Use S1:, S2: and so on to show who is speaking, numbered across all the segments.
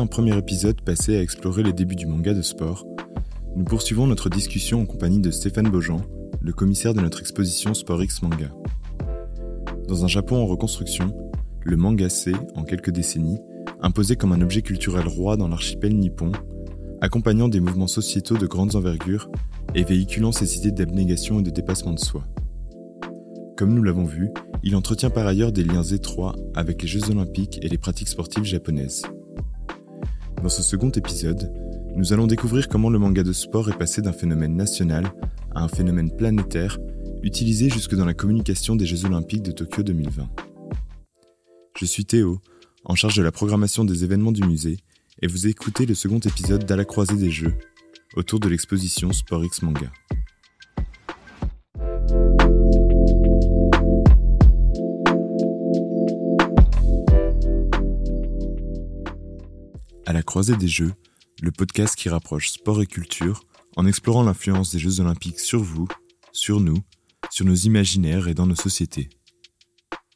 S1: Un premier épisode passé à explorer les débuts du manga de sport, nous poursuivons notre discussion en compagnie de Stéphane Beaujean, le commissaire de notre exposition Sport X Manga. Dans un Japon en reconstruction, le manga s'est, en quelques décennies, imposé comme un objet culturel roi dans l'archipel nippon, accompagnant des mouvements sociétaux de grandes envergures et véhiculant ses idées d'abnégation et de dépassement de soi. Comme nous l'avons vu, il entretient par ailleurs des liens étroits avec les Jeux olympiques et les pratiques sportives japonaises. Dans ce second épisode, nous allons découvrir comment le manga de sport est passé d'un phénomène national à un phénomène planétaire utilisé jusque dans la communication des Jeux olympiques de Tokyo 2020. Je suis Théo, en charge de la programmation des événements du musée, et vous écoutez le second épisode d'À la croisée des Jeux, autour de l'exposition Sport X Manga. À la croisée des Jeux, le podcast qui rapproche sport et culture en explorant l'influence des Jeux olympiques sur vous, sur nous, sur nos imaginaires et dans nos sociétés.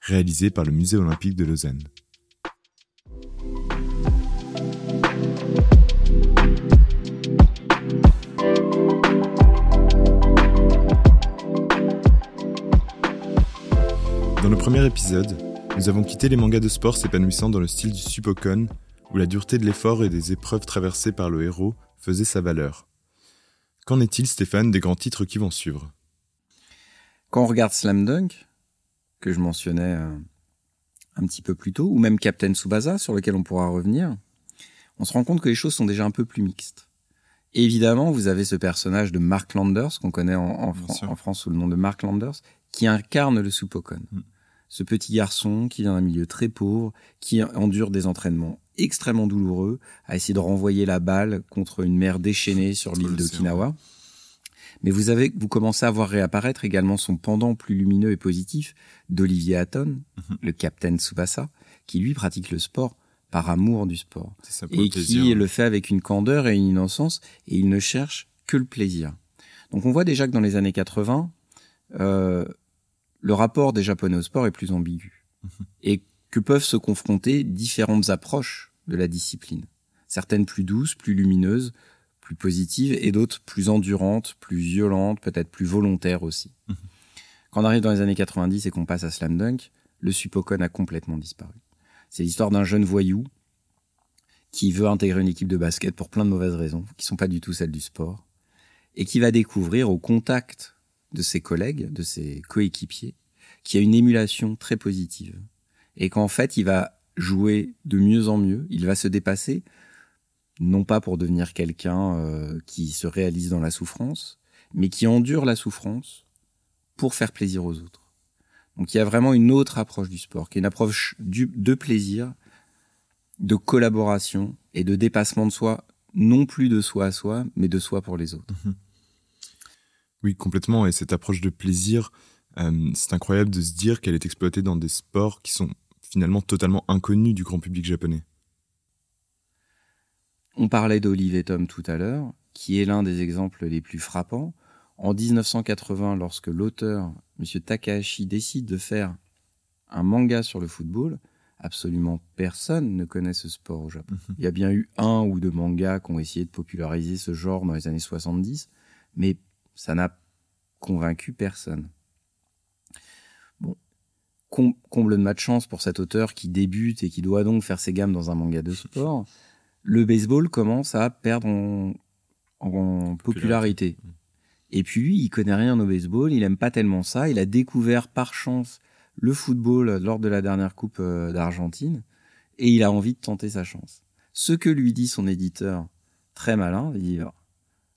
S1: Réalisé par le Musée olympique de Lausanne. Dans le premier épisode, nous avons quitté les mangas de sport s'épanouissant dans le style du Supokon, où la dureté de l'effort et des épreuves traversées par le héros faisait sa valeur. Qu'en est-il, Stéphane, des grands titres qui vont suivre?
S2: Quand on regarde Slam Dunk, que je mentionnais euh, un petit peu plus tôt, ou même Captain Tsubasa, sur lequel on pourra revenir, on se rend compte que les choses sont déjà un peu plus mixtes. évidemment, vous avez ce personnage de Mark Landers, qu'on connaît en, France sous le nom de Mark Landers, qui incarne le Supokon. Mm. Ce petit garçon qui vient d'un milieu très pauvre, qui endure des entraînements extrêmement douloureux, à essayer de renvoyer la balle contre une mer déchaînée sur l'île d'Okinawa. Mais vous avez, vous commencez à voir réapparaître également son pendant plus lumineux et positif d'Olivier Hatton, mhm. le capitaine Tsubasa, qui lui pratique le sport par amour du sport. et qui le fait avec une candeur et une innocence, et il ne cherche que le plaisir. Donc on voit déjà que dans les années 80, euh, le rapport des Japonais au sport est plus ambigu. Mhm. Et que peuvent se confronter différentes approches de la discipline. Certaines plus douces, plus lumineuses, plus positives, et d'autres plus endurantes, plus violentes, peut-être plus volontaires aussi. Mhm. Quand on arrive dans les années 90 et qu'on passe à Slam Dunk, le Supokon a complètement disparu. C'est l'histoire d'un jeune voyou qui veut intégrer une équipe de basket pour plein de mauvaises raisons, qui sont pas du tout celles du sport, et qui va découvrir au contact de ses collègues, de ses coéquipiers, qu'il y a une émulation très positive et qu'en fait, il va jouer de mieux en mieux, il va se dépasser, non pas pour devenir quelqu'un euh, qui se réalise dans la souffrance, mais qui endure la souffrance pour faire plaisir aux autres. Donc il y a vraiment une autre approche du sport, qui est une approche du, de plaisir, de collaboration et de dépassement de soi, non plus de soi à soi, mais de soi pour les autres. Mhm.
S1: Oui, complètement. Et cette approche de plaisir, euh, c'est incroyable de se dire qu'elle est exploitée dans des sports qui sont finalement totalement inconnu du grand public japonais.
S2: On parlait d'Olive Tom tout à l'heure, qui est l'un des exemples les plus frappants. En 1980, lorsque l'auteur, M. Takahashi, décide de faire un manga sur le football, absolument personne ne connaît ce sport au Japon. Mhm. Il y a bien eu un ou deux mangas qui ont essayé de populariser ce genre dans les années 70, mais ça n'a convaincu personne comble de malchance pour cet auteur qui débute et qui doit donc faire ses gammes dans un manga de sport, le baseball commence à perdre en, popularité. Et puis lui, il connaît rien au baseball, il aime pas tellement ça. Il a découvert par chance le football lors de la dernière Coupe euh, d'Argentine et il a envie de tenter sa chance. Ce que lui dit son éditeur, très malin, il dit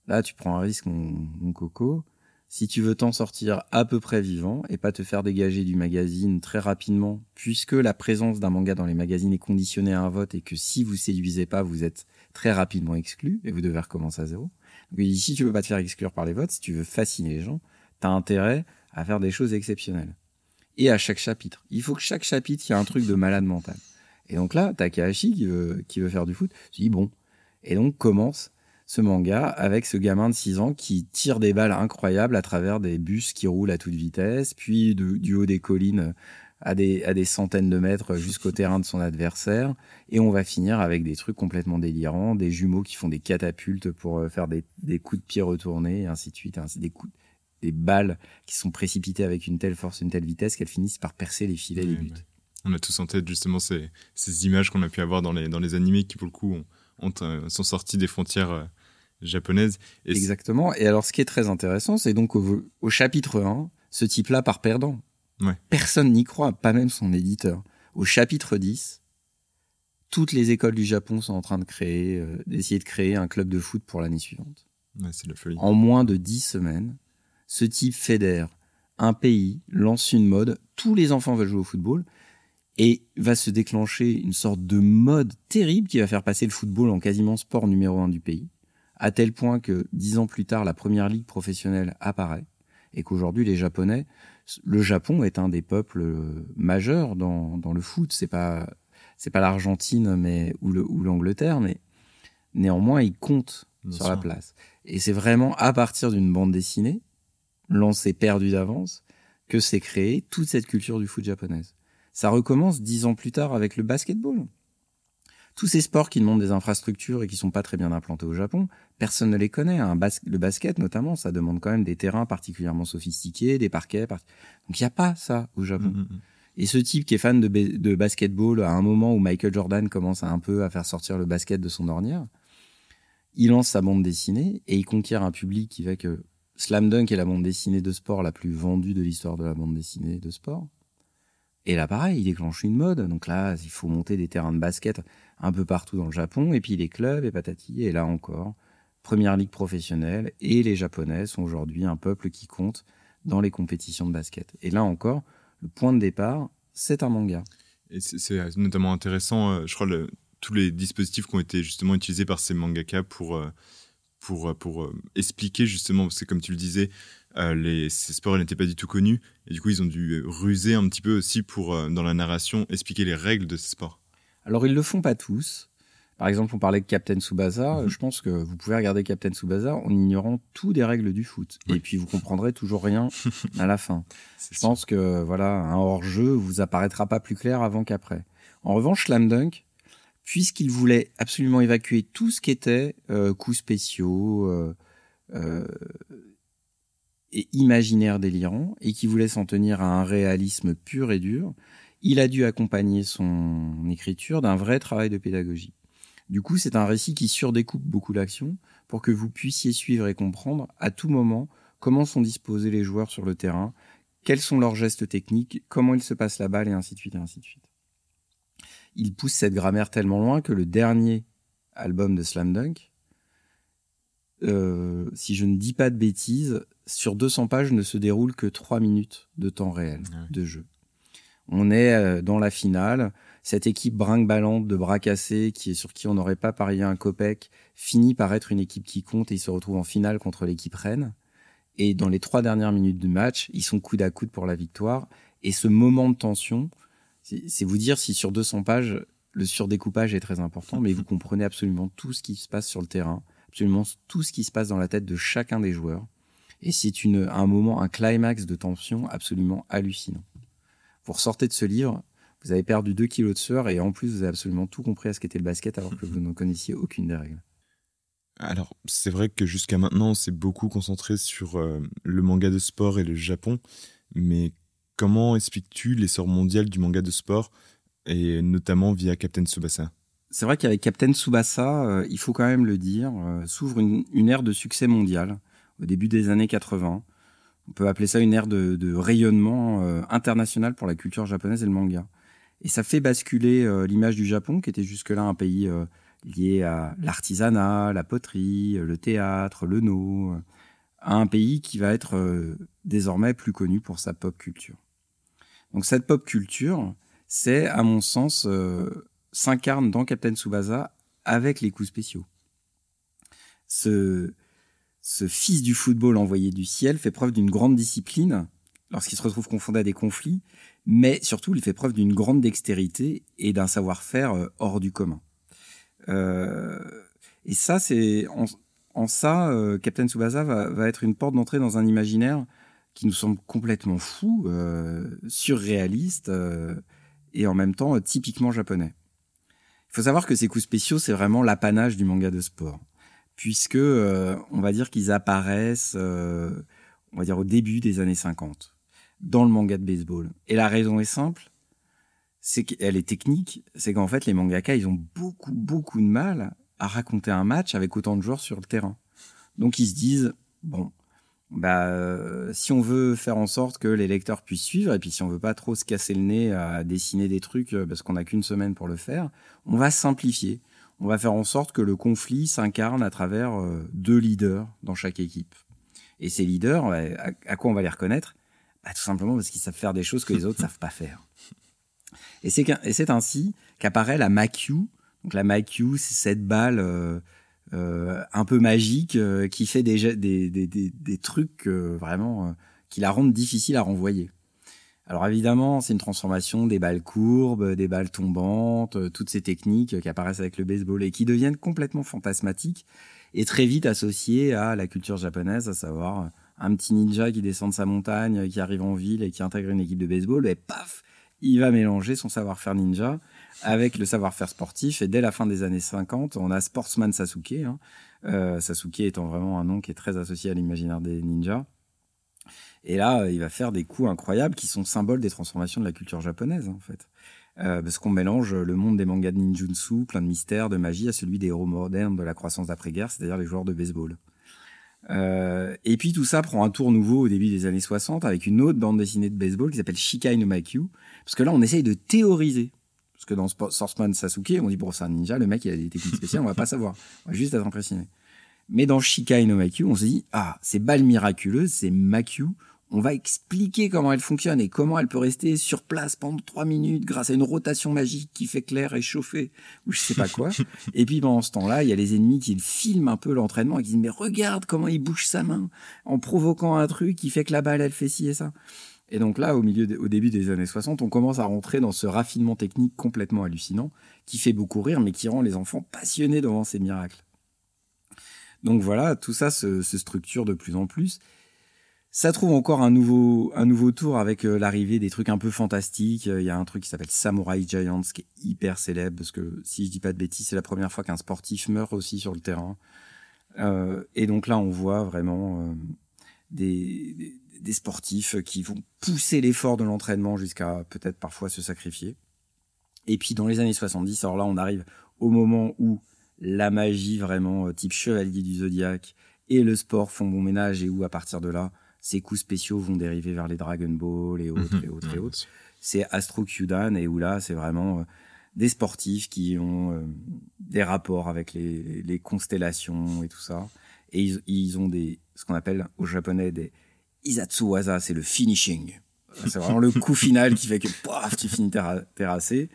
S2: là tu prends un risque mon coco, si tu veux t'en sortir à peu près vivant et pas te faire dégager du magazine très rapidement, puisque la présence d'un manga dans les magazines est conditionnée à un vote et que si vous séduisez pas, vous êtes très rapidement exclu et vous devez recommencer à zéro. Donc, si tu veux pas te faire exclure par les votes, si tu veux fasciner les gens, t'as intérêt à faire des choses exceptionnelles. Et à chaque chapitre. Il faut que chaque chapitre, il y ait un truc de malade mental. Et donc là, Takahashi qui veut, qui veut faire du foot, je dis bon. Et donc commence ce manga avec ce gamin de 6 ans qui tire des balles incroyables à travers des bus qui roulent à toute vitesse, puis du haut des collines à des, à des centaines de mètres jusqu'au terrain de son adversaire. Et on va finir avec des trucs complètement délirants, des jumeaux qui font des catapultes pour euh, faire des, des coups de pied retournés, et ainsi de suite, ainsi des coups, des balles qui sont précipitées avec une telle force, une telle vitesse qu'elles finissent par percer les filets des buts.
S1: On a tous en tête justement ces, ces images qu'on a pu avoir dans les, dans les animés qui, pour le coup, ont, euh, sont sortis des frontières japonaises.
S2: Exactement. Et alors, ce qui est très intéressant, c'est donc au, au chapitre 1, ce type-là part perdant. Personne n'y croit, pas même son éditeur. Au chapitre 10, toutes les écoles du Japon sont en train de créer, euh, d'essayer de créer un club de foot pour l'année suivante.
S1: c'est la folie.
S2: En moins de 10 semaines, ce type fédère un pays, lance une mode, tous les enfants veulent jouer au football, et va se déclencher une sorte de mode terrible qui va faire passer le football en quasiment sport numéro un du pays, à tel point que dix ans plus tard, la première ligue professionnelle apparaît, et qu'aujourd'hui les Japonais le Japon est un des peuples euh, majeurs dans, dans le foot. C'est pas c'est pas l'Argentine mais ou l'Angleterre, mais néanmoins il compte sur la place. Et c'est vraiment à partir d'une bande dessinée lancée perdue d'avance que s'est créée toute cette culture du foot japonaise. Ça recommence dix ans plus tard avec le basketball tous ces sports qui demandent des infrastructures et qui sont pas très bien implantés au Japon, personne ne les connaît. Un le basket notamment, ça demande quand même des terrains particulièrement sophistiqués, des parquets. Donc il n'y a pas ça au Japon. Mm, mm, mm. Et ce type qui est fan de, de, basketball, à un moment où Michael Jordan commence un peu à faire sortir le basket de son ornière, il lance sa bande dessinée et il conquiert un public qui fait que Slam Dunk est la bande dessinée de sport la plus vendue de l'histoire de la bande dessinée de sport. Et là, pareil, il déclenche une mode. Donc là, il faut monter des terrains de basket un peu partout dans le Japon, et puis les clubs et patati. Et là encore, première ligue professionnelle, et les Japonais sont aujourd'hui un peuple qui compte dans les compétitions de basket. Et là encore, le point de départ, c'est un manga.
S1: Et c'est notamment intéressant, euh, je crois, tous les dispositifs qui ont été justement utilisés par ces mangaka pour, euh, pour, pour euh, expliquer justement, parce que comme tu le disais, les, ces sports n'étaient pas du tout connus. Et du coup, ils ont dû ruser un petit peu aussi pour, dans la narration, expliquer les règles de ces sports.
S2: Alors, ils le font pas tous. Par exemple, on parlait de Captain Tsubasa. Mhm. Je pense que vous pouvez regarder Captain Tsubasa en ignorant tout des règles du foot. Et puis, vous comprendrez toujours rien à la fin. Je pense que, voilà, un hors-jeu vous apparaîtra pas plus clair avant qu'après. En revanche, Slam Dunk, puisqu'il voulait absolument évacuer tout ce qui était euh, coups spéciaux, euh, euh, et imaginaire délirant et qui voulait s'en tenir à un réalisme pur et dur, il a dû accompagner son écriture d'un vrai travail de pédagogie. Du coup, c'est un récit qui surdécoupe beaucoup l'action pour que vous puissiez suivre et comprendre à tout moment comment sont disposés les joueurs sur le terrain, quels sont leurs gestes techniques, comment il se passe la balle et ainsi de suite et ainsi de suite. Il pousse cette grammaire tellement loin que le dernier album de Slam Dunk, euh, si je ne dis pas de bêtises, sur 200 pages ne se déroule que 3 minutes de temps réel ah de jeu. On est euh, dans la finale. Cette équipe brinque-ballante de bras cassés, qui est sur qui on n'aurait pas parié un copec, finit par être une équipe qui compte et il se retrouve en finale contre l'équipe Rennes. Et dans les trois dernières minutes du match, ils sont coude à coude pour la victoire. Et ce moment de tension, c'est vous dire si sur 200 pages, le surdécoupage est très important, mais vous comprenez absolument tout ce qui se passe sur le terrain, absolument tout ce qui se passe dans la tête de chacun des joueurs. Et c'est un moment, un climax de tension absolument hallucinant. Vous ressortez de ce livre, vous avez perdu 2 kilos de sueur et en plus vous avez absolument tout compris à ce qu'était le basket alors que vous ne connaissiez aucune des règles.
S1: Alors, c'est vrai que jusqu'à maintenant, on s'est beaucoup concentré sur euh, le manga de sport et le Japon, mais comment expliques-tu l'essor mondial du manga de sport, et notamment via Captain Tsubasa?
S2: C'est vrai qu'avec Captain Tsubasa, euh, il faut quand même le dire, euh, s'ouvre une, une, ère de succès mondial au début des années 80. On peut appeler ça une ère de, rayonnement euh, international pour la culture japonaise et le manga. Et ça fait basculer euh, l'image du Japon, qui était jusque-là un pays euh, lié à l'artisanat, la poterie, le théâtre, le no, à un pays qui va être désormais plus connu pour sa pop culture. Donc cette pop culture, c'est, à mon sens, s'incarne dans Captain Tsubasa avec les coups spéciaux. Ce, ce fils du football envoyé du ciel fait preuve d'une grande discipline lorsqu'il se retrouve confondé à des conflits, mais surtout il fait preuve d'une grande dextérité et d'un savoir-faire euh, hors du commun. Euh, et ça, c'est en, ça, euh, Captain Tsubasa va, être une porte d'entrée dans un imaginaire qui nous semble complètement fou, euh, surréaliste et en même temps typiquement japonais. Il faut savoir que ces coups spéciaux, c'est vraiment l'apanage du manga de sport, puisque on va dire qu'ils apparaissent, on va dire au début des années 50 dans le manga de baseball. Et la raison est simple, c'est qu'elle est technique, c'est qu'en fait les mangaka ils ont beaucoup beaucoup de mal à raconter un match avec autant de joueurs sur le terrain. Donc ils se disent bon bah euh, si on veut faire en sorte que les lecteurs puissent suivre et puis si on veut pas trop se casser le nez à dessiner des trucs euh, parce qu'on n'a qu'une semaine pour le faire, on va simplifier. On va faire en sorte que le conflit s'incarne à travers euh, deux leaders dans chaque équipe. Et ces leaders, à, quoi on va les reconnaître? Bah, Tout simplement parce qu'ils savent faire des choses que les autres savent pas faire. Et c'est ainsi qu'apparaît la MACU. Donc la MACU, c'est cette balle euh, un peu magique euh, qui fait des, des, des, des, trucs euh, vraiment qui la rendent difficile à renvoyer. Alors évidemment, c'est une transformation des balles courbes, des balles tombantes, toutes ces techniques qui apparaissent avec le baseball et qui deviennent complètement fantasmatiques et très vite associées à la culture japonaise, à savoir un petit ninja qui descend de sa montagne, qui arrive en ville et qui intègre une équipe de baseball, et paf, il va mélanger son savoir-faire ninja avec le savoir-faire sportif. Et dès la fin des années 50, on a Sportsman Sasuke. Hein. Euh, Sasuke étant vraiment un nom qui est très associé à l'imaginaire des ninjas. Et là, il va faire des coups incroyables qui sont symboles des transformations de la culture japonaise, en fait. Euh, parce qu'on mélange le monde des mangas de ninjutsu, plein de mystères, de magie, à celui des héros modernes de la croissance d'après-guerre, c'est-à-dire les joueurs de baseball. Euh, et puis tout ça prend un tour nouveau au début des années 60 avec une autre bande dessinée de baseball qui s'appelle Shikai no Makyu. Parce que là, on essaye de théoriser. Parce que dans Swordsman Sasuke, on dit, bon, c'est un ninja, le mec, il a des techniques spéciales, on va pas savoir. On va juste être impressionné. Mais dans Shikai no Makyu, on se dit, ah, c'est balle miraculeuse, c'est Makyu, on va expliquer comment elle fonctionne et comment elle peut rester sur place pendant trois minutes grâce à une rotation magique qui fait clair et chauffer ou je sais pas quoi. et puis pendant ce temps-là, il y a les ennemis qui filment un peu l'entraînement et qui disent mais regarde comment il bouge sa main en provoquant un truc qui fait que la balle elle fait ci et ça. Et donc là, au milieu, au début des années 60, on commence à rentrer dans ce raffinement technique complètement hallucinant qui fait beaucoup rire mais qui rend les enfants passionnés devant ces miracles. Donc voilà, tout ça se structure de plus en plus. Ça trouve encore un nouveau, un nouveau tour avec euh, l'arrivée des trucs un peu fantastiques. Il y a un truc qui s'appelle Samurai Giants qui est hyper célèbre parce que si je dis pas de bêtises, c'est la première fois qu'un sportif meurt aussi sur le terrain. Euh, et donc là, on voit vraiment euh, des, des, sportifs qui vont pousser l'effort de l'entraînement jusqu'à peut-être parfois se sacrifier. Et puis dans les années 70, alors là, on arrive au moment où la magie vraiment type chevalier du zodiaque et le sport font bon ménage et où à partir de là, ces coups spéciaux vont dériver vers les Dragon Ball et autres et autres et autres. C'est Astro Kyudan et où là, c'est vraiment euh, des sportifs qui ont euh, des rapports avec les, les, constellations et tout ça. Et ils, ils ont des, ce qu'on appelle au japonais des Izatsuwaza, c'est le finishing. C'est vraiment le coup final qui fait que paf, tu finis terrassé.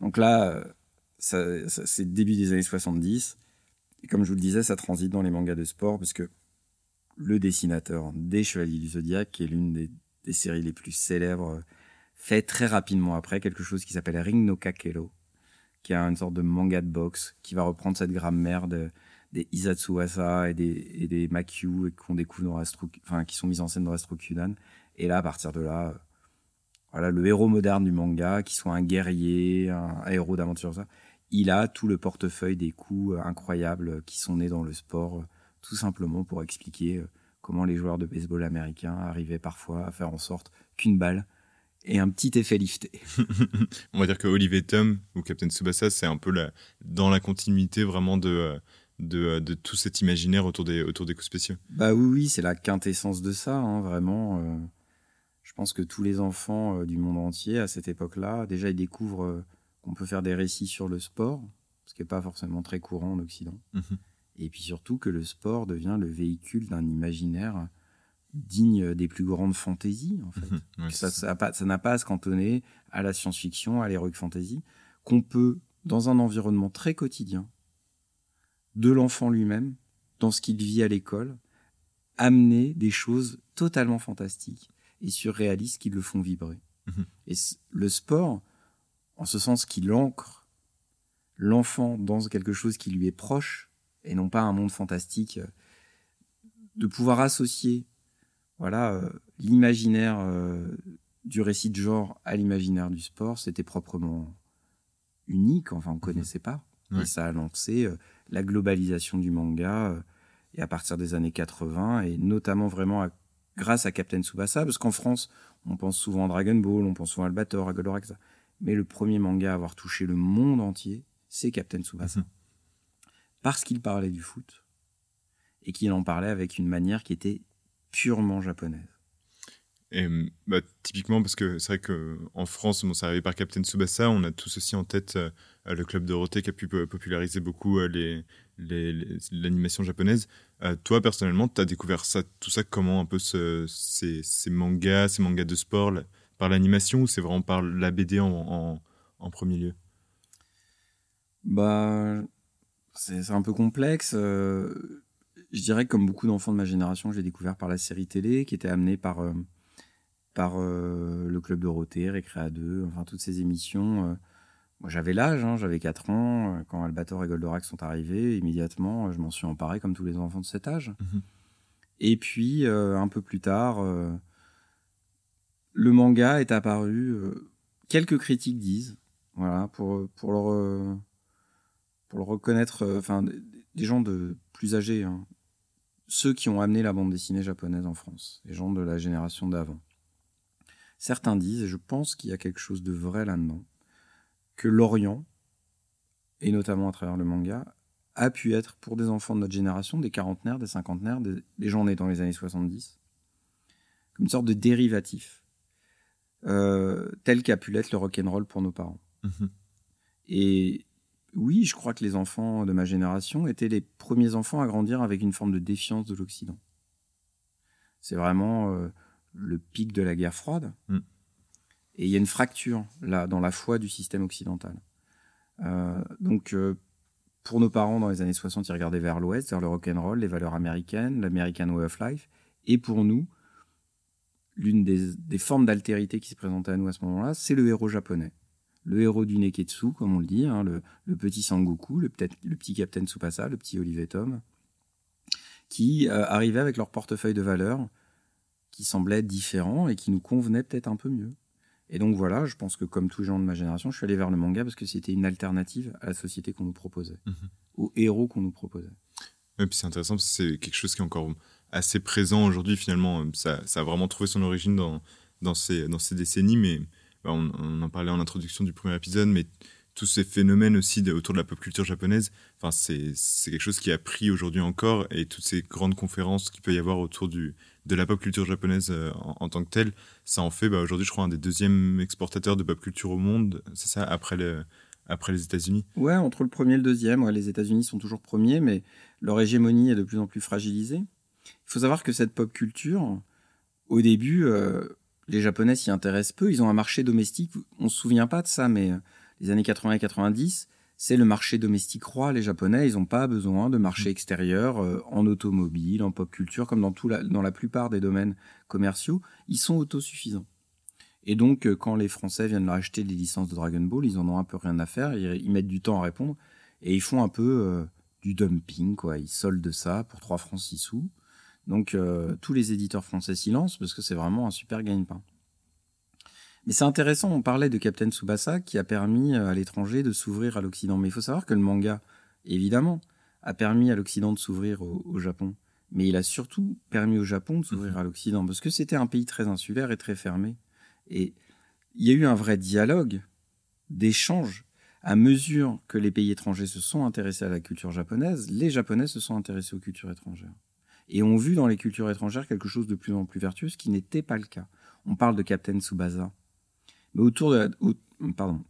S2: Donc là, euh, c'est le début des années 70. Et comme je vous le disais, ça transite dans les mangas de sport parce que le dessinateur des Chevaliers du Zodiaque, qui est l'une des, séries les plus célèbres, fait très rapidement après quelque chose qui s'appelle Ring no Kakero, qui est une sorte de manga de boxe, qui va reprendre cette grammaire des Izatsuwasa et des, et des Makyu qui sont mis en scène dans Astro Kyudan. Et là, à partir de là, voilà, le héros moderne du manga, qui soit un guerrier, un, héros d'aventure, ça, il a tout le portefeuille des coups incroyables qui sont nés dans le sport tout simplement pour expliquer euh, comment les joueurs de baseball américains arrivaient parfois à faire en sorte qu'une balle ait un petit effet lifté.
S1: On va dire que Olivier Tom ou Captain Tsubasa, c'est un peu la, dans la continuité vraiment de, euh, de, euh, de, tout cet imaginaire autour des, autour des coups spéciaux.
S2: Bah oui, oui, c'est la quintessence de ça, hein, vraiment. je pense que tous les enfants du monde entier, à cette époque-là, déjà, ils découvrent qu'on peut faire des récits sur le sport, ce qui n'est pas forcément très courant en Occident. Mhm et puis surtout que le sport devient le véhicule d'un imaginaire digne des plus grandes fantaisies, en fait. ça n'a pas, pas à se cantonner à la science-fiction, à l'heroic fantasy, qu'on peut, dans un environnement très quotidien, de l'enfant lui-même, dans ce qu'il vit à l'école, amener des choses totalement fantastiques et surréalistes qui le font vibrer. Mhm. Et le sport, en ce sens qu'il ancre l'enfant dans quelque chose qui lui est proche, et non pas un monde fantastique, euh, de pouvoir associer voilà, euh, l'imaginaire euh, du récit de genre à l'imaginaire du sport, c'était proprement unique. Enfin, on
S1: Mhm.
S2: connaissait pas.
S1: Ouais.
S2: Et ça a lancé euh, la globalisation du manga. et à partir des années 80, et notamment vraiment à- grâce à Captain Tsubasa, parce qu'en France, on pense souvent à Dragon Ball, on pense souvent à Albator, à Goldorak. Mais le premier manga à avoir touché le monde entier, c'est Captain Tsubasa.
S1: Mhm.
S2: Parce qu'il parlait du foot. Et qu'il en parlait avec une manière qui était purement japonaise.
S1: Et bah, typiquement, parce que c'est vrai qu'en France, bon, c'est arrivé par Captain Tsubasa, on a tous aussi en tête euh, le club Dorothée qui a pu po- populariser beaucoup euh, les, l'animation japonaise. Euh, toi, personnellement, tu as découvert ça, tout ça comment un peu ce- ces, ces mangas, ces mangas de sport, par l'animation ou c'est vraiment par la BD en, en, en premier lieu?
S2: Bah, c'est un peu complexe. euh, je dirais que comme beaucoup d'enfants de ma génération, j'ai découvert par la série télé qui était amenée par, euh, par euh, le Club Dorothée, Récréa 2, enfin toutes ces émissions. moi j'avais l'âge, hein, j'avais 4 ans. Quand Albator et Goldorak sont arrivés, immédiatement, je m'en suis emparé comme tous les enfants de cet âge.
S1: Mhm.
S2: Et puis, euh, un peu plus tard, euh, le manga est apparu. euh, quelques critiques disent, voilà, pour, euh, le reconnaître, euh, enfin, des des gens de plus âgés, hein. ceux qui ont amené la bande dessinée japonaise en France, les gens de la génération d'avant. Certains disent, et je pense qu'il y a quelque chose de vrai là-dedans, que l'Orient, et notamment à travers le manga, a pu être pour des enfants de notre génération, des quarantenaires, des cinquantenaires, des, des gens nés dans les années 70, comme une sorte de dérivatif, euh, tel qu'a pu l'être le rock'n'roll pour nos parents.
S1: Mhm.
S2: Et oui, je crois que les enfants de ma génération étaient les premiers enfants à grandir avec une forme de défiance de l'Occident. C'est vraiment euh, le pic de la guerre froide.
S1: Mm.
S2: Et il y a une fracture là dans la foi du système occidental. Euh, donc, pour nos parents dans les années 60, ils regardaient vers l'Ouest, vers le rock'n'roll, les valeurs américaines, l'American way of life. Et pour nous, l'une des, des formes d'altérité qui se présentait à nous à ce moment-là, c'est le héros japonais le héros du Neketsu, comme on le dit, hein, le, le petit Sangoku, le, le petit Captain Tsubasa, le petit Olivier Tom, qui euh, arrivaient avec leur portefeuille de valeurs qui semblait différent et qui nous convenait peut-être un peu mieux. Et donc voilà, je pense que comme tous les gens de ma génération, je suis allé vers le manga parce que c'était une alternative à la société qu'on nous proposait,
S1: Mhm.
S2: aux héros qu'on nous proposait.
S1: Et puis c'est intéressant parce que c'est quelque chose qui est encore assez présent aujourd'hui finalement. Ça, ça a vraiment trouvé son origine dans, ces, décennies, mais bah, on, en parlait en introduction du premier épisode, mais tous ces phénomènes aussi autour de la pop culture japonaise, c'est quelque chose qui a pris aujourd'hui encore et toutes ces grandes conférences qu'il peut y avoir autour de la pop culture japonaise euh, en, tant que telle, ça en fait bah, aujourd'hui je crois un des deuxièmes exportateurs de pop culture au monde, c'est ça, après, le, après les États-Unis.
S2: Ouais, entre le premier et le deuxième, les États-Unis sont toujours premiers, mais leur hégémonie est de plus en plus fragilisée. Il faut savoir que cette pop culture, au début, euh, les Japonais s'y intéressent peu. Ils ont un marché domestique. On se souvient pas de ça, mais euh, les années 80 et 90, c'est le marché domestique roi. Les Japonais, ils n'ont pas besoin de marché extérieur euh, en automobile, en pop culture, comme dans, tout la, dans la plupart des domaines commerciaux. Ils sont autosuffisants. Et donc, euh, quand les Français viennent leur acheter les licences de Dragon Ball, ils en ont un peu rien à faire. Ils, ils mettent du temps à répondre et ils font un peu du dumping, quoi. Ils soldent ça pour 3 francs 6 sous. Donc, euh, tous les éditeurs français s'y lancent parce que c'est vraiment un super gagne-pain. Mais c'est intéressant, on parlait de Captain Tsubasa qui a permis euh, à l'étranger de s'ouvrir à l'Occident. Mais il faut savoir que le manga, évidemment, a permis à l'Occident de s'ouvrir au, au Japon. Mais il a surtout permis au Japon de s'ouvrir à l'Occident parce que c'était un pays très insulaire et très fermé. Et il y a eu un vrai dialogue, d'échange. À mesure que les pays étrangers se sont intéressés à la culture japonaise, les Japonais se sont intéressés aux cultures étrangères. Et ont vu dans les cultures étrangères quelque chose de plus en plus vertueux, ce qui n'était pas le cas. On parle de Captain Tsubasa. Mais autour de la, au, pardon,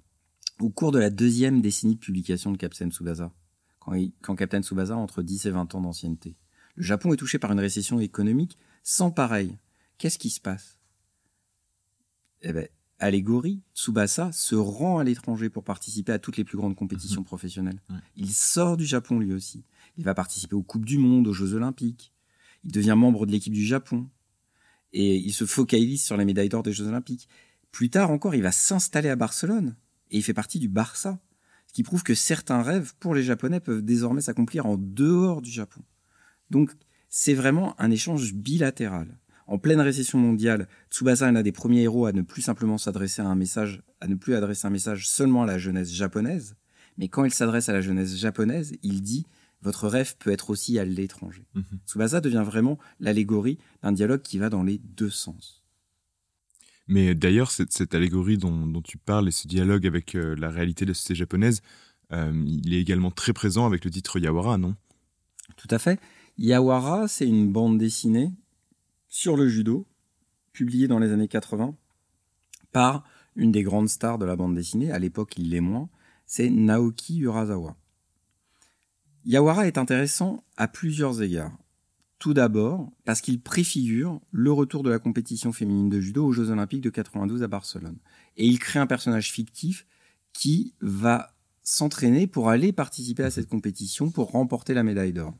S2: au cours de la deuxième décennie de publication de Captain Tsubasa, quand, il, quand Captain Tsubasa a entre 10 et 20 ans d'ancienneté, le Japon est touché par une récession économique sans pareil. Qu'est-ce qui se passe? Eh ben, allégorie, Tsubasa se rend à l'étranger pour participer à toutes les plus grandes compétitions professionnelles.
S1: Ouais.
S2: Il sort du Japon lui aussi. Il va participer aux Coupes du Monde, aux Jeux Olympiques. Il devient membre de l'équipe du Japon. Et il se focalise sur les médailles d'or des Jeux Olympiques. Plus tard encore, il va s'installer à Barcelone. Et il fait partie du Barça. Ce qui prouve que certains rêves pour les Japonais peuvent désormais s'accomplir en dehors du Japon. Donc, c'est vraiment un échange bilatéral En pleine récession mondiale, Tsubasa est l'un des premiers héros à ne plus simplement s'adresser à un message, à ne plus adresser un message seulement à la jeunesse japonaise, mais quand il s'adresse à la jeunesse japonaise, il dit votre rêve peut être aussi à l'étranger. Tsubasa devient vraiment l'allégorie d'un dialogue qui va dans les deux sens.
S1: Mais d'ailleurs, cette, cette allégorie dont, dont tu parles et ce dialogue avec euh, la réalité de la société japonaise, euh, il est également très présent avec le titre Yawara, non?
S2: Tout à fait. Yawara, c'est une bande dessinée sur le judo, publiée dans les années 80 par une des grandes stars de la bande dessinée, à l'époque il l'est moins, c'est Naoki Urasawa. Yawara est intéressant à plusieurs égards. Tout d'abord, parce qu'il préfigure le retour de la compétition féminine de judo aux Jeux Olympiques de 92 à Barcelone. Et il crée un personnage fictif qui va s'entraîner pour aller participer à cette compétition pour remporter la médaille d'or.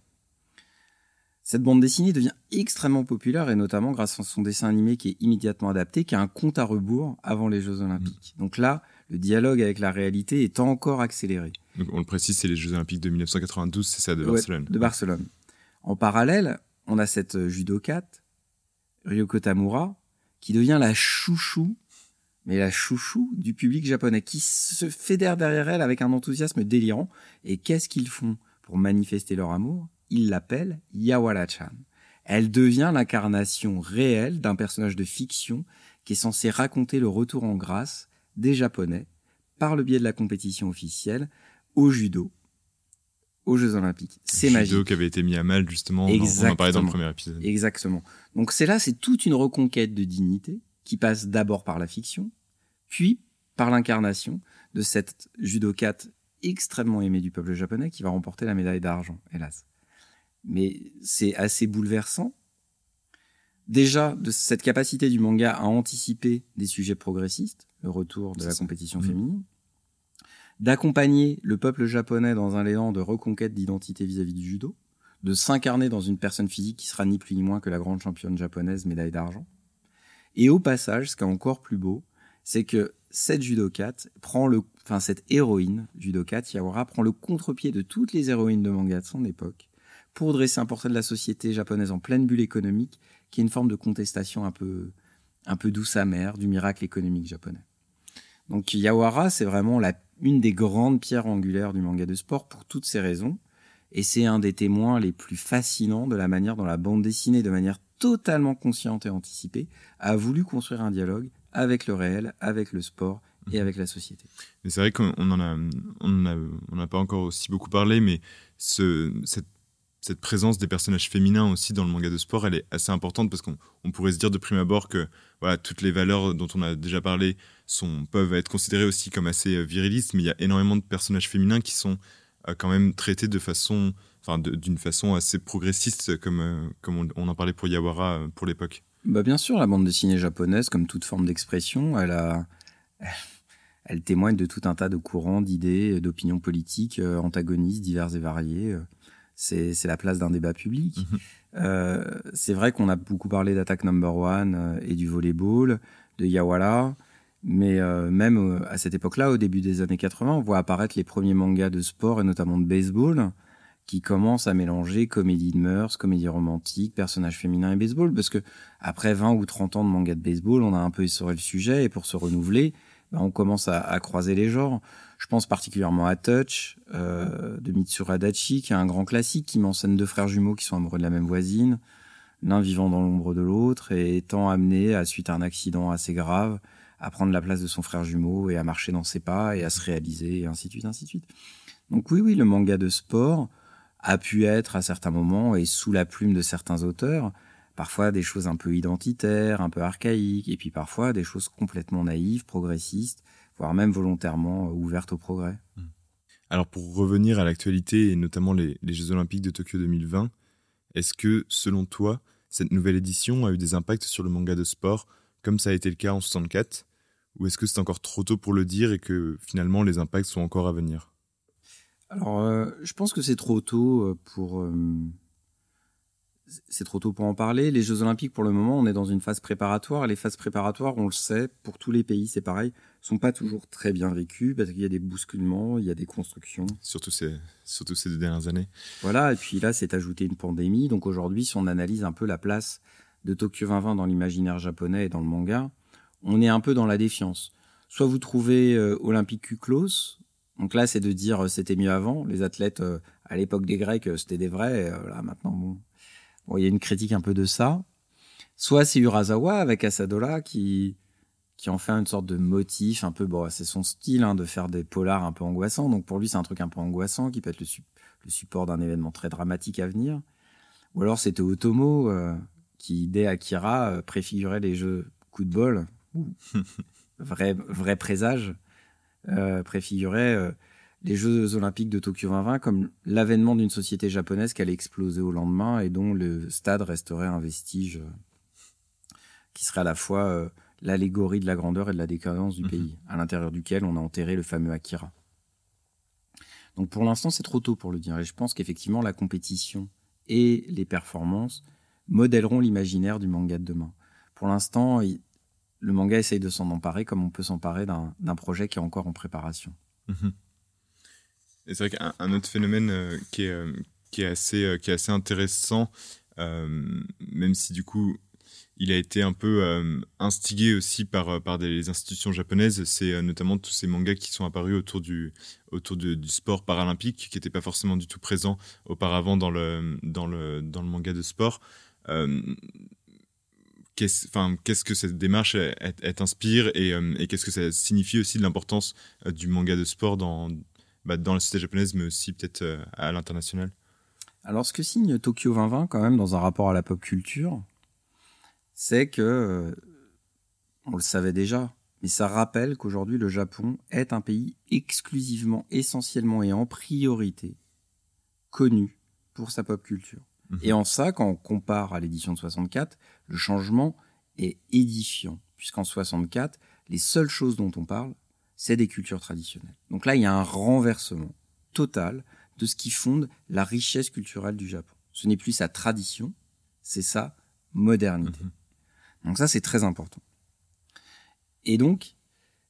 S2: Cette bande dessinée devient extrêmement populaire et notamment grâce à son dessin animé qui est immédiatement adapté, qui a un compte à rebours avant les Jeux Olympiques. Donc là, le dialogue avec la réalité est encore accéléré.
S1: Donc, On le précise, c'est les Jeux Olympiques de 1992, c'est ça, de
S2: Ouais,
S1: Barcelone.
S2: de Barcelone. En parallèle, on a cette euh, judokate, Ryoko Tamura, qui devient la chouchou, mais la chouchou du public japonais, qui se fédère derrière elle avec un enthousiasme délirant. Et qu'est-ce qu'ils font pour manifester leur amour? Ils l'appellent Yawara-chan. Elle devient l'incarnation réelle d'un personnage de fiction qui est censé raconter le retour en grâce des Japonais par le biais de la compétition officielle au judo, aux Jeux Olympiques. C'est
S1: Judo
S2: magique.
S1: qui avait été mis à mal, justement. on en- On en parlait dans le
S2: Exactement.
S1: premier épisode.
S2: Exactement. Donc c'est là, c'est toute une reconquête de dignité qui passe d'abord par la fiction, puis par l'incarnation de cette judokate extrêmement aimée du peuple japonais qui va remporter la médaille d'argent, hélas. Mais c'est assez bouleversant. Déjà, de cette capacité du manga à anticiper des sujets progressistes, le retour de la
S1: ça.
S2: compétition
S1: Mhm.
S2: féminine, d'accompagner le peuple japonais dans un élan de reconquête d'identité vis-à-vis du judo, de s'incarner dans une personne physique qui sera ni plus ni moins que la grande championne japonaise médaille d'argent. Et au passage, ce qui est encore plus beau, c'est que cette judokate prend le, enfin cette héroïne judokate Yawara prend le contre-pied de toutes les héroïnes de manga de son époque pour dresser un portrait de la société japonaise en pleine bulle économique, qui est une forme de contestation un peu, un peu douce amère du miracle économique japonais. Donc Yawara, c'est vraiment la, une des grandes pierres angulaires du manga de sport pour toutes ces raisons. Et c'est un des témoins les plus fascinants de la manière dont la bande dessinée, de manière totalement consciente et anticipée, a voulu construire un dialogue avec le réel, avec le sport et avec la société.
S1: Mais c'est vrai qu'on on en a, on en a, on pas encore aussi beaucoup parlé, mais ce, cette, cette présence des personnages féminins aussi dans le manga de sport, elle est assez importante parce qu'on on pourrait se dire de prime abord que voilà, toutes les valeurs dont on a déjà parlé peuvent être considérées aussi comme assez euh, virilistes, mais il y a énormément de personnages féminins qui sont euh, quand même traités de façon, enfin, d'une façon assez progressiste, comme, euh, comme on, en parlait pour Yawara pour l'époque.
S2: Bah bien sûr, la bande dessinée japonaise, comme toute forme d'expression, elle elle témoigne de tout un tas de courants, d'idées, d'opinions politiques antagonistes, diverses et variées. C'est, la place d'un débat public.
S1: Mhm.
S2: Euh, c'est vrai qu'on a beaucoup parlé d'Attack Number One euh, et du volleyball, de Yawara, mais euh, même euh, à cette époque-là, au début des années 80, on voit apparaître les premiers mangas de sport et notamment de baseball qui commencent à mélanger comédie de mœurs, comédie romantique, personnages féminins et baseball, parce que après 20 ou 30 ans de manga de baseball, on a un peu essoré le sujet et pour se renouveler, on commence à, à croiser les genres. Je pense particulièrement à Touch euh, de Mitsuru Adachi, qui est un grand classique qui scène deux frères jumeaux qui sont amoureux de la même voisine, l'un vivant dans l'ombre de l'autre et étant amené, à suite à un accident assez grave, à prendre la place de son frère jumeau et à marcher dans ses pas et à se réaliser et ainsi de suite, ainsi de suite. Donc oui, oui, le manga de sport a pu être à certains moments et sous la plume de certains auteurs, parfois des choses un peu identitaires, un peu archaïques, et puis parfois des choses complètement naïves, progressistes, voire même volontairement euh, ouvertes au progrès.
S1: Alors pour revenir à l'actualité et notamment les, les Jeux Olympiques de Tokyo 2020, est-ce que selon toi, cette nouvelle édition a eu des impacts sur le manga de sport comme ça a été le cas en 64 Ou est-ce que c'est encore trop tôt pour le dire et que finalement les impacts sont encore à venir?
S2: Alors, euh, je pense que c'est trop tôt euh, pour. euh, c'est trop tôt pour en parler. Les Jeux Olympiques, pour le moment, on est dans une phase préparatoire. Les phases préparatoires, on le sait, pour tous les pays, c'est pareil, sont pas toujours très bien vécues parce qu'il y a des bousculements, il y a des constructions.
S1: surtout ces, surtout ces deux dernières années
S2: Voilà. Et puis là, c'est ajouté une pandémie. Donc aujourd'hui, si on analyse un peu la place de Tokyo 2020 dans l'imaginaire japonais et dans le manga, on est un peu dans la défiance. Soit vous trouvez euh, Olympique Kuklos, donc là c'est de dire euh, c'était mieux avant, les athlètes euh, à l'époque des Grecs c'était des vrais, là maintenant bon, bon il y a une critique un peu de ça. Soit c'est Urasawa avec Asadola qui qui en fait une sorte de motif un peu bon c'est son style hein, de faire des polars un peu angoissants donc pour lui c'est un truc un peu angoissant qui peut être le, le support d'un événement très dramatique à venir ou alors c'était Otomo qui dès Akira préfigurait les jeux coup de bol vrai, vrai présage, euh, préfigurait euh, les Jeux Olympiques de Tokyo 2020 comme l'avènement d'une société japonaise qui allait exploser au lendemain et dont le stade resterait un vestige euh, qui serait à la fois euh, l'allégorie de la grandeur et de la décadence du mhm. pays, à l'intérieur duquel on a enterré le fameux Akira. Donc pour l'instant, c'est trop tôt pour le dire. Et je pense qu'effectivement, la compétition et les performances modèleront l'imaginaire du manga de demain. Pour l'instant, le manga essaye de s'en emparer comme on peut s'emparer d'un projet qui est encore en préparation.
S1: Mhm. C'est vrai qu'un autre phénomène euh, qui, est, euh, euh, qui est assez intéressant, même si du coup il a été un peu instigé aussi par, des institutions japonaises, c'est notamment tous ces mangas qui sont apparus autour du, sport paralympique, qui n'étaient pas forcément du tout présents auparavant dans le, dans le, dans le manga de sport. Qu'est-ce que cette démarche t'inspire euh, et, qu'est-ce que ça signifie aussi de l'importance euh, du manga de sport dans, bah, dans la société japonaise, mais aussi peut-être euh, à l'international
S2: Alors, ce que signe Tokyo 2020 quand même dans un rapport à la pop culture, c'est que on le savait déjà, mais ça rappelle qu'aujourd'hui le Japon est un pays exclusivement, essentiellement et en priorité connu pour sa pop culture. Mhm. Et en ça, quand on compare à l'édition de 64, le changement est édifiant, puisqu'en 64, les seules choses dont on parle, c'est des cultures traditionnelles. Donc là, il y a un renversement total de ce qui fonde la richesse culturelle du Japon. Ce n'est plus sa tradition, c'est sa modernité. Mhm. Donc ça, c'est très important. Et donc,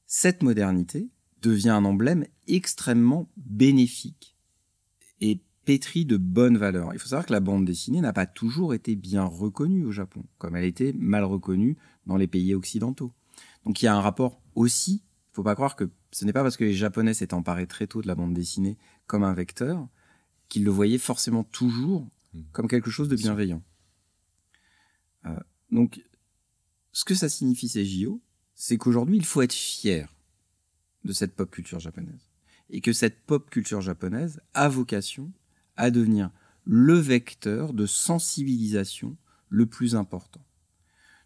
S2: cette modernité devient un emblème extrêmement bénéfique et pétri de bonnes valeurs. Il faut savoir que la bande dessinée n'a pas toujours été bien reconnue au Japon, comme elle était mal reconnue dans les pays occidentaux. Donc il y a un rapport aussi, faut pas croire que ce n'est pas parce que les Japonais s'étaient emparés très tôt de la bande dessinée comme un vecteur qu'ils le voyaient forcément toujours hmm. comme quelque chose de bienveillant. Euh, donc, ce que ça signifie ces JO, c'est qu'aujourd'hui, il faut être fier de cette pop culture japonaise. Et que cette pop culture japonaise a vocation à devenir le vecteur de sensibilisation le plus important.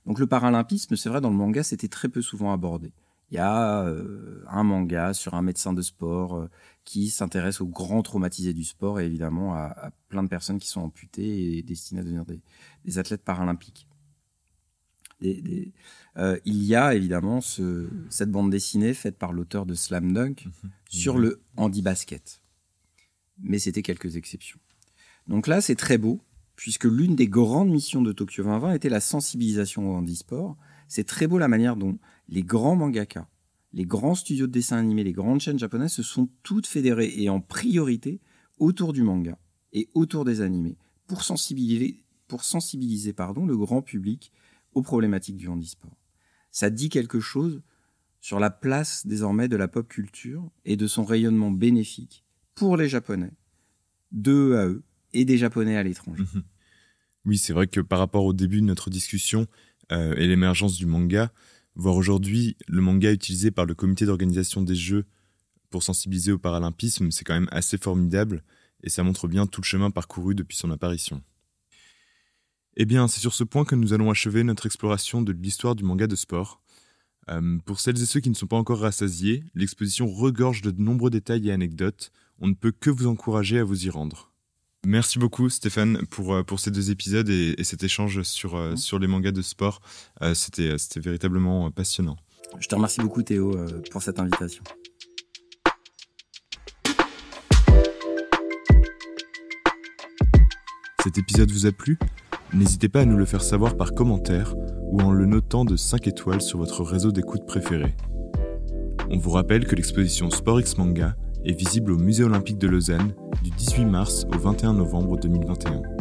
S2: Donc le paralympisme, c'est vrai, dans le manga, c'était très peu souvent abordé. Il y a euh, un manga sur un médecin de sport euh, qui s'intéresse aux grands traumatisés du sport et évidemment à, plein de personnes qui sont amputées et destinées à devenir des, athlètes paralympiques. Euh, il y a évidemment ce, cette bande dessinée faite par l'auteur de Slam Dunk mhm. sur le handi-basket mais c'était quelques exceptions. Donc là, c'est très beau, puisque l'une des grandes missions de Tokyo 2020 était la sensibilisation au handisport. C'est très beau la manière dont les grands mangaka, les grands studios de dessin animé, les grandes chaînes japonaises se sont toutes fédérées et en priorité autour du manga et autour des animés pour sensibiliser, pour sensibiliser pardon, le grand public aux problématiques du handisport. Ça dit quelque chose sur la place désormais de la pop culture et de son rayonnement bénéfique pour les Japonais, d'eux à eux, et des Japonais à l'étranger.
S1: Oui, c'est vrai que par rapport au début de notre discussion euh, et l'émergence du manga, voir aujourd'hui le manga utilisé par le comité d'organisation des Jeux pour sensibiliser au paralympisme, c'est quand même assez formidable et ça montre bien tout le chemin parcouru depuis son apparition. Eh bien, c'est sur ce point que nous allons achever notre exploration de l'histoire du manga de sport. Euh, pour celles et ceux qui ne sont pas encore rassasiés, l'exposition regorge de nombreux détails et anecdotes on ne peut que vous encourager à vous y rendre. Merci beaucoup Stéphane pour, euh, pour ces deux épisodes et, cet échange sur, euh, sur les mangas de sport. Euh, c'était, c'était véritablement passionnant.
S2: Je te remercie beaucoup Théo pour cette invitation.
S1: Cet épisode vous a plu? N'hésitez pas à nous le faire savoir par commentaire ou en le notant de 5 étoiles sur votre réseau d'écoute préféré. On vous rappelle que l'exposition Sport X Manga est visible au Musée olympique de Lausanne du 18 mars au 21 novembre 2021.